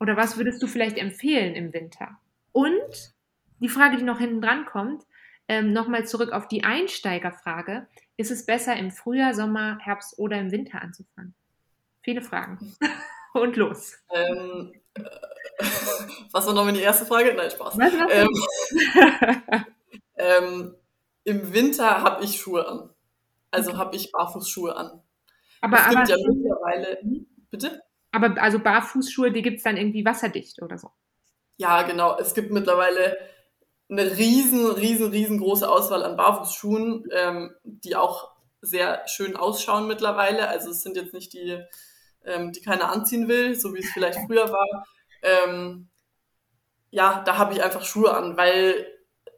Oder was würdest du vielleicht empfehlen im Winter? Und die Frage, die noch hinten dran kommt, ähm, nochmal zurück auf die Einsteigerfrage. Ist es besser im Frühjahr, Sommer, Herbst oder im Winter anzufangen? Viele Fragen. Und los. Ähm, äh, was war nochmal die erste Frage? Nein, Spaß. Was, was? Ähm, ähm, Im Winter habe ich Schuhe an. Also habe ich Barfußschuhe an. Aber, es gibt aber, ja mittlerweile. Bitte? Aber also Barfußschuhe, die gibt es dann irgendwie wasserdicht oder so. Ja, genau. Es gibt mittlerweile eine riesen, riesen, riesengroße Auswahl an Barfußschuhen, ähm, die auch sehr schön ausschauen mittlerweile. Also es sind jetzt nicht die ähm, die keiner anziehen will, so wie es vielleicht früher war. Ähm, ja, da habe ich einfach Schuhe an, weil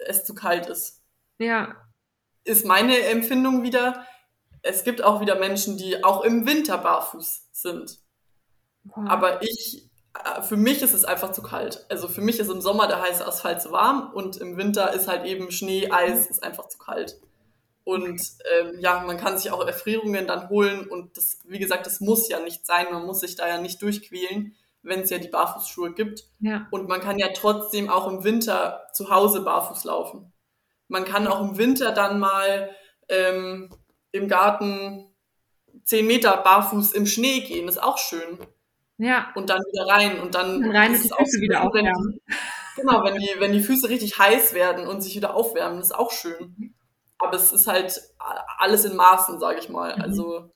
es zu kalt ist. Ja. Ist meine Empfindung wieder. Es gibt auch wieder Menschen, die auch im Winter barfuß sind. Wow. Aber ich, äh, für mich ist es einfach zu kalt. Also für mich ist im Sommer der heiße Asphalt zu warm und im Winter ist halt eben Schnee, Eis, ist einfach zu kalt. Und ähm, ja, man kann sich auch Erfrierungen dann holen und das, wie gesagt, das muss ja nicht sein. Man muss sich da ja nicht durchquälen, wenn es ja die Barfußschuhe gibt. Ja. Und man kann ja trotzdem auch im Winter zu Hause barfuß laufen. Man kann auch im Winter dann mal ähm, im Garten zehn Meter barfuß im Schnee gehen, ist auch schön. Ja. Und dann wieder rein und dann Und rein und die Füße wieder aufwärmen. Genau, wenn die, wenn die Füße richtig heiß werden und sich wieder aufwärmen, ist auch schön. Aber es ist halt alles in Maßen, sage ich mal. Mhm. Also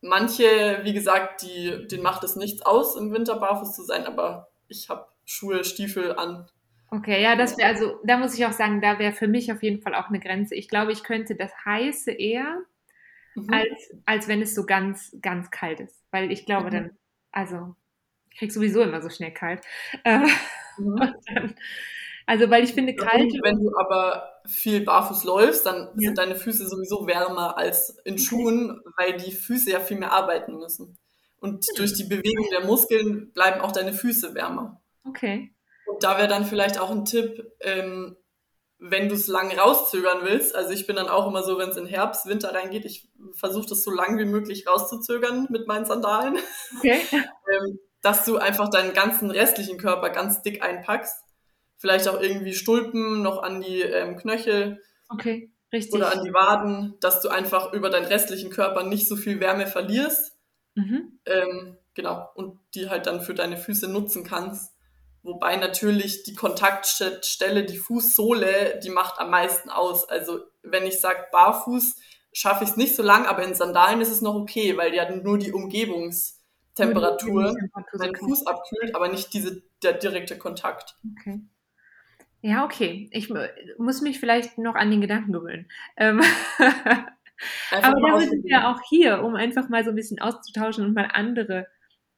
manche, wie gesagt, die, denen macht es nichts aus, im Winter barfuß zu sein, aber ich habe Schuhe, Stiefel an. Okay, ja, das wäre also, da muss ich auch sagen, da wäre für mich auf jeden Fall auch eine Grenze. Ich glaube, ich könnte das Heiße eher, Mhm. als, als wenn es so ganz, ganz kalt ist. Weil ich glaube Mhm. dann, also, ich krieg sowieso immer so schnell kalt. Äh, Mhm. dann, also, weil ich finde, kalt. Und wenn du aber viel barfuß läufst, dann Ja. sind deine Füße sowieso wärmer als in Schuhen, weil die Füße ja viel mehr arbeiten müssen. Und durch die Bewegung der Muskeln bleiben auch deine Füße wärmer. Okay. Und da wäre dann vielleicht auch ein Tipp, ähm, wenn du es lang rauszögern willst. Also ich bin dann auch immer so, wenn es in Herbst, Winter reingeht, ich versuche das so lang wie möglich rauszuzögern mit meinen Sandalen, Okay. ähm, dass du einfach deinen ganzen restlichen Körper ganz dick einpackst. Vielleicht auch irgendwie Stulpen noch an die ähm, Knöchel Okay. Richtig. oder an die Waden, dass du einfach über deinen restlichen Körper nicht so viel Wärme verlierst. Mhm. Ähm, genau, und die halt dann für deine Füße nutzen kannst. Wobei natürlich die Kontaktstelle, die Fußsohle, die macht am meisten aus. Also wenn ich sage barfuß, schaffe ich es nicht so lang, aber in Sandalen ist es noch okay, weil hatten nur die Umgebungstemperatur Temperatur, meinen. Fuß abkühlt, aber nicht diese, der direkte Kontakt. Okay. Ja, okay. Ich mu- muss mich vielleicht noch an den Gedanken gewöhnen. Ähm, aber dafür sind wir auch hier, um einfach mal so ein bisschen auszutauschen und mal andere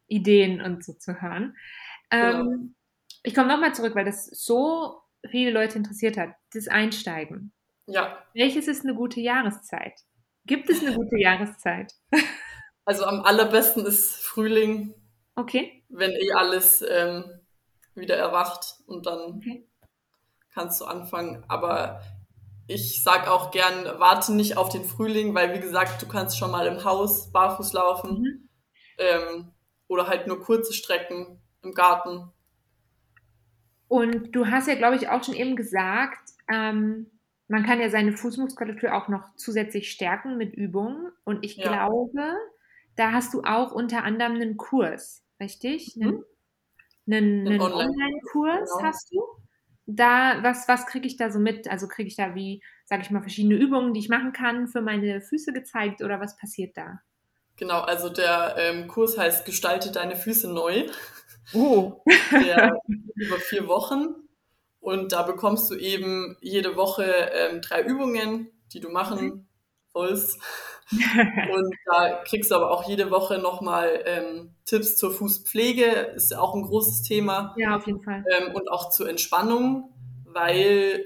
Ideen und so zu hören. Genau. Ich komme nochmal zurück, weil das so viele Leute interessiert hat. Das Einsteigen. Ja, Welches ist eine gute Jahreszeit? Gibt es eine gute Jahreszeit? also am allerbesten ist Frühling, Okay. wenn eh alles ähm, wieder erwacht und dann Okay. kannst du anfangen. Aber ich sag auch gern, warte nicht auf den Frühling, weil wie gesagt, du kannst schon mal im Haus barfuß laufen Mhm. ähm, oder halt nur kurze Strecken im Garten. Und du hast ja, glaube ich, auch schon eben gesagt, ähm, man kann ja seine Fußmuskulatur auch noch zusätzlich stärken mit Übungen. Und ich Ja. glaube, da hast du auch unter anderem einen Kurs, richtig? Mhm. Einen, einen Einen Online- Online-Kurs Genau. hast du? Da, was, was kriege ich da so mit? Also kriege ich da wie, sage ich mal, verschiedene Übungen, die ich machen kann, für meine Füße gezeigt oder was passiert da? Genau, also der ähm, Kurs heißt Gestalte deine Füße neu. Oh. Der über vier Wochen. Und da bekommst du eben jede Woche ähm, drei Übungen, die du machen sollst. Und da kriegst du aber auch jede Woche nochmal ähm, Tipps zur Fußpflege, ist ja auch ein großes Thema. ja, auf jeden Fall. Ähm, und auch zur Entspannung, weil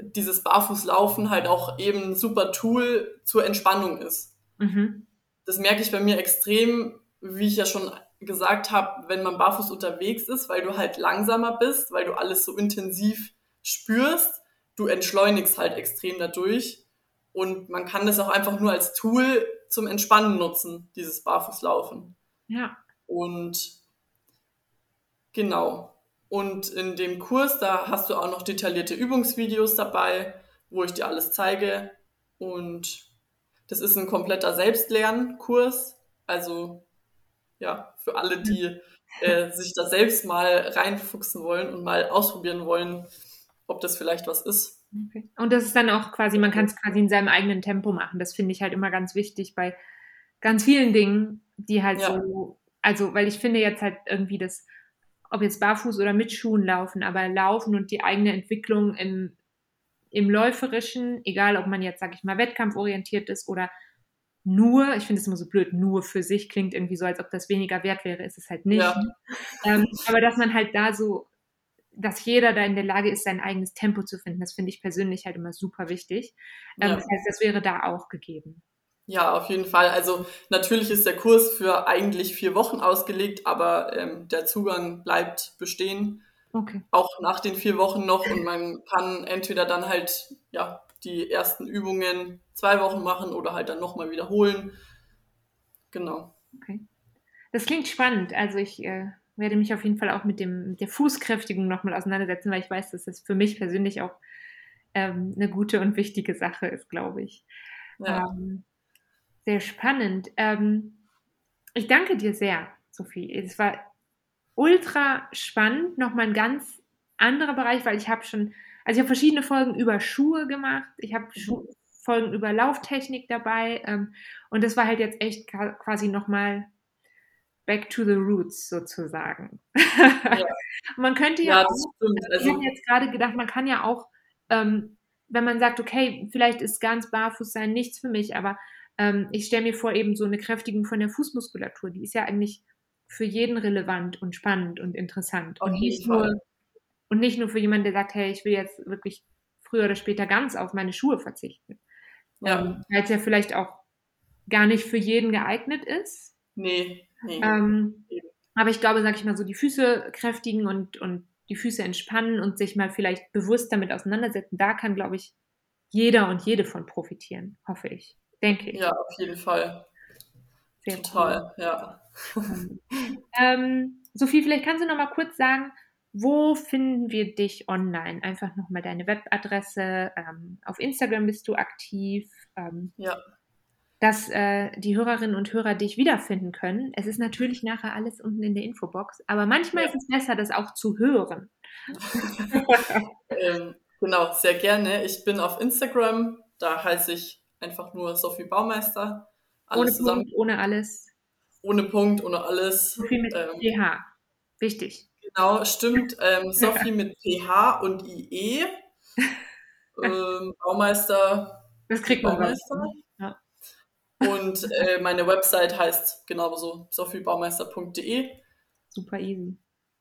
dieses Barfußlaufen halt auch eben ein super Tool zur Entspannung ist. Mhm. Das merke ich bei mir extrem, wie ich ja schon gesagt habe, wenn man barfuß unterwegs ist, weil du halt langsamer bist, weil du alles so intensiv spürst. Du entschleunigst halt extrem dadurch. Und man kann das auch einfach nur als Tool zum Entspannen nutzen, dieses Barfußlaufen. Ja. Und genau. Und in dem Kurs, da hast du auch noch detaillierte Übungsvideos dabei, wo ich dir alles zeige. Und das ist ein kompletter Selbstlernkurs. Also ja, für alle, die äh, sich da selbst mal reinfuchsen wollen und mal ausprobieren wollen, ob das vielleicht was ist. Okay. Und das ist dann auch quasi, man kann es quasi in seinem eigenen Tempo machen. Das finde ich halt immer ganz wichtig bei ganz vielen Dingen, die halt Ja. so, also, weil ich finde jetzt halt irgendwie das, ob jetzt barfuß oder mit Schuhen laufen, aber laufen und die eigene Entwicklung im, im Läuferischen, egal ob man jetzt, sag ich mal, wettkampforientiert ist oder nur, ich finde es immer so blöd, nur für sich klingt irgendwie so, als ob das weniger wert wäre, ist es halt nicht. Ja. Ähm, aber dass man halt da so, dass jeder da in der Lage ist, sein eigenes Tempo zu finden, das finde ich persönlich halt immer super wichtig. Ähm, Ja. Das heißt, das wäre da auch gegeben. Ja, auf jeden Fall. Also natürlich ist der Kurs für eigentlich vier Wochen ausgelegt, aber ähm, der Zugang bleibt bestehen, Okay. auch nach den vier Wochen noch. Und man kann entweder dann halt ja die ersten Übungen zwei Wochen machen oder halt dann nochmal wiederholen. Genau. Okay. Das klingt spannend. Also ich äh, werde mich auf jeden Fall auch mit, dem, mit der Fußkräftigung nochmal auseinandersetzen, weil ich weiß, dass das für mich persönlich auch ähm, eine gute und wichtige Sache ist, glaube ich. Ja. Ähm, sehr spannend. Ähm, ich danke dir sehr, Sophie. Es war ultra spannend, nochmal ein ganz anderer Bereich, weil ich habe schon, also ich habe verschiedene Folgen über Schuhe gemacht, ich habe mhm. Folgen über Lauftechnik dabei ähm, und das war halt jetzt echt quasi nochmal back to the roots sozusagen. Ja. man könnte ja, ja auch, also, ich habe jetzt gerade gedacht, man kann ja auch, ähm, wenn man sagt, okay, vielleicht ist ganz Barfußsein nichts für mich, aber ähm, ich stelle mir vor, eben so eine Kräftigung von der Fußmuskulatur, die ist ja eigentlich für jeden relevant und spannend und interessant. und nicht, nur, und nicht nur für jemanden, der sagt, hey, ich will jetzt wirklich früher oder später ganz auf meine Schuhe verzichten. Ja. Ähm, Weil es ja vielleicht auch gar nicht für jeden geeignet ist. Nee, nee. Ähm, aber ich glaube, sag ich mal so, die Füße kräftigen und, und die Füße entspannen und sich mal vielleicht bewusst damit auseinandersetzen, da kann, glaube ich, jeder und jede von profitieren, hoffe ich denke ich. Ja, auf jeden Fall. Sehr Total, cool. ja. ähm, Sophie, vielleicht kannst du noch mal kurz sagen, wo finden wir dich online? Einfach noch mal deine Webadresse. Ähm, auf Instagram bist du aktiv. Ähm, ja. Dass äh, die Hörerinnen und Hörer dich wiederfinden können. Es ist natürlich nachher alles unten in der Infobox, aber manchmal ja. ist es besser, das auch zu hören. ähm, genau, sehr gerne. Ich bin auf Instagram, da heiße ich Einfach nur Sophie Baumeister. Alles ohne zusammen. Punkt, ohne alles. Ohne Punkt, ohne alles. Sophie mit ähm, PH. Wichtig. Genau, stimmt. Ähm, Sophie mit PH und IE. ähm, Baumeister. Das kriegt man Baumeister. Ja. Und äh, meine Website heißt genauso sophiebaumeister.de. Super easy.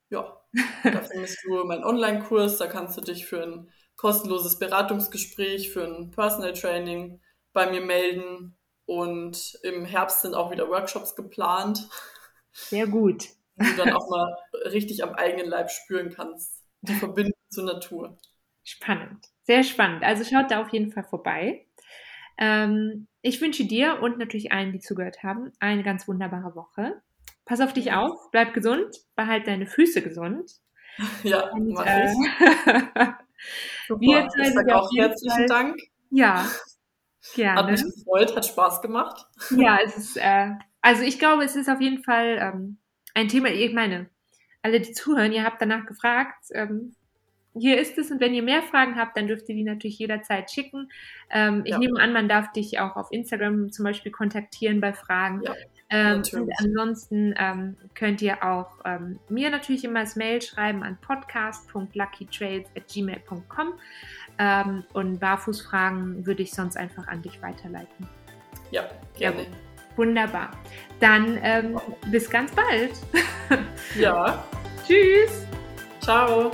Ja, da findest du meinen Online-Kurs, da kannst du dich für ein kostenloses Beratungsgespräch, für ein Personal Training bei mir melden. Und im Herbst sind auch wieder Workshops geplant. Sehr gut. Du dann auch mal richtig am eigenen Leib spüren kannst. Die Verbindung zur Natur. Spannend. Sehr spannend. Also schaut da auf jeden Fall vorbei. Ähm, ich wünsche dir und natürlich allen, die zugehört haben, eine ganz wunderbare Woche. Pass auf dich auf, bleib gesund, behalt deine Füße gesund. Ja, und, mach äh, ich. wir ich sage auch herzlichen Dank. Ja, Gerne. Hat mich gefreut, hat Spaß gemacht. Ja, es ist, äh, also ich glaube, es ist auf jeden Fall ähm, ein Thema, ich meine, alle, die zuhören, ihr habt danach gefragt, ähm, hier ist es und wenn ihr mehr Fragen habt, dann dürft ihr die natürlich jederzeit schicken. Ähm, ich ja. nehme an, man darf dich auch auf Instagram zum Beispiel kontaktieren bei Fragen. Ja, ähm, und ansonsten ähm, könnt ihr auch ähm, mir natürlich immer das Mail schreiben an podcast.luckytrails.gmail.com ähm, und Barfußfragen würde ich sonst einfach an dich weiterleiten. Ja, gerne. Ja, wunderbar. Dann ähm, bis ganz bald. ja. Tschüss. Ciao.